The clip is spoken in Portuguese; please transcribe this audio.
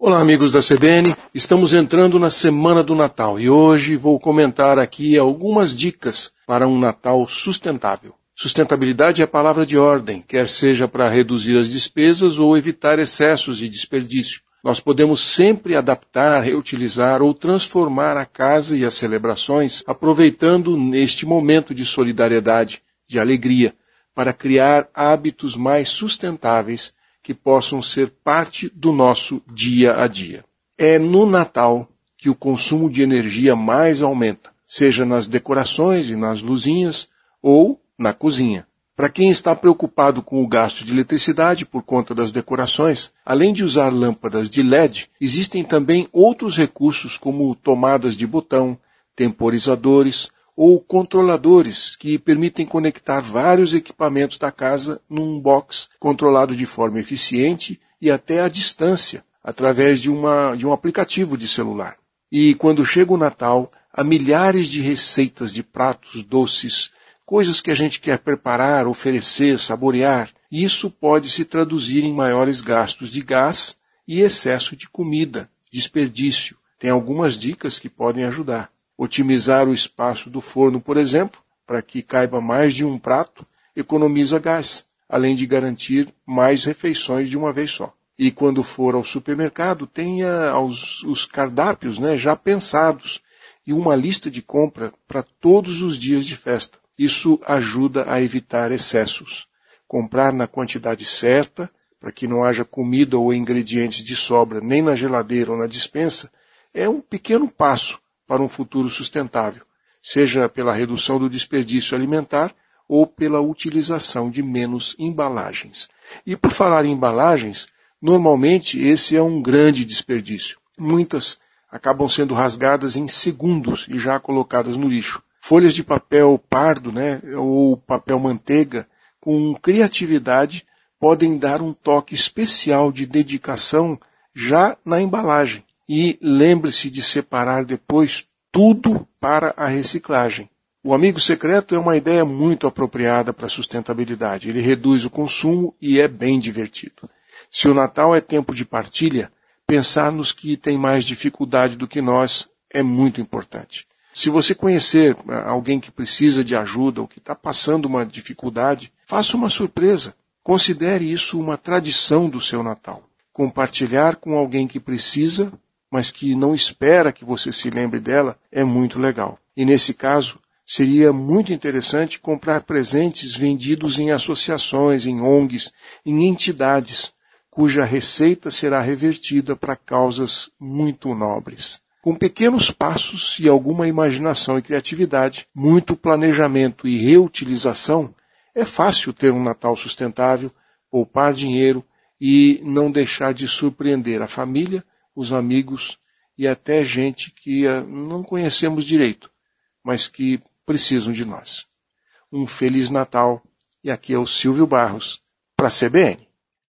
Olá, amigos da CBN. Estamos entrando na semana do Natal e hoje vou comentar aqui algumas dicas para um Natal sustentável. Sustentabilidade é a palavra de ordem, quer seja para reduzir as despesas ou evitar excessos de desperdício. Nós podemos sempre adaptar, reutilizar ou transformar a casa e as celebrações, aproveitando neste momento de solidariedade, de alegria, para criar hábitos mais sustentáveis que possam ser parte do nosso dia a dia. É no Natal que o consumo de energia mais aumenta, seja nas decorações e nas luzinhas ou na cozinha. Para quem está preocupado com o gasto de eletricidade por conta das decorações, além de usar lâmpadas de LED, existem também outros recursos como tomadas de botão, temporizadores ou controladores que permitem conectar vários equipamentos da casa num box controlado de forma eficiente e até à distância, através de, uma, de um aplicativo de celular. E quando chega o Natal, há milhares de receitas de pratos doces, coisas que a gente quer preparar, oferecer, saborear. E isso pode se traduzir em maiores gastos de gás e excesso de comida, desperdício. Tem algumas dicas que podem ajudar otimizar o espaço do forno, por exemplo, para que caiba mais de um prato, economiza gás, além de garantir mais refeições de uma vez só. E quando for ao supermercado, tenha os, os cardápios né, já pensados e uma lista de compra para todos os dias de festa. Isso ajuda a evitar excessos. Comprar na quantidade certa, para que não haja comida ou ingredientes de sobra nem na geladeira ou na dispensa, é um pequeno passo para um futuro sustentável, seja pela redução do desperdício alimentar ou pela utilização de menos embalagens. E por falar em embalagens, normalmente esse é um grande desperdício. Muitas acabam sendo rasgadas em segundos e já colocadas no lixo. Folhas de papel pardo, né, ou papel manteiga, com criatividade, podem dar um toque especial de dedicação já na embalagem. E lembre-se de separar depois tudo para a reciclagem. O amigo secreto é uma ideia muito apropriada para a sustentabilidade. Ele reduz o consumo e é bem divertido. Se o Natal é tempo de partilha, pensar nos que têm mais dificuldade do que nós é muito importante. Se você conhecer ah, alguém que precisa de ajuda ou que está passando uma dificuldade, faça uma surpresa. Considere isso uma tradição do seu Natal. Compartilhar com alguém que precisa mas que não espera que você se lembre dela, é muito legal. E nesse caso, seria muito interessante comprar presentes vendidos em associações, em ONGs, em entidades, cuja receita será revertida para causas muito nobres. Com pequenos passos e alguma imaginação e criatividade, muito planejamento e reutilização, é fácil ter um Natal sustentável, poupar dinheiro e não deixar de surpreender a família os amigos e até gente que eh, não conhecemos direito, mas que precisam de nós. Um Feliz Natal e aqui é o Silvio Barros para a CBN.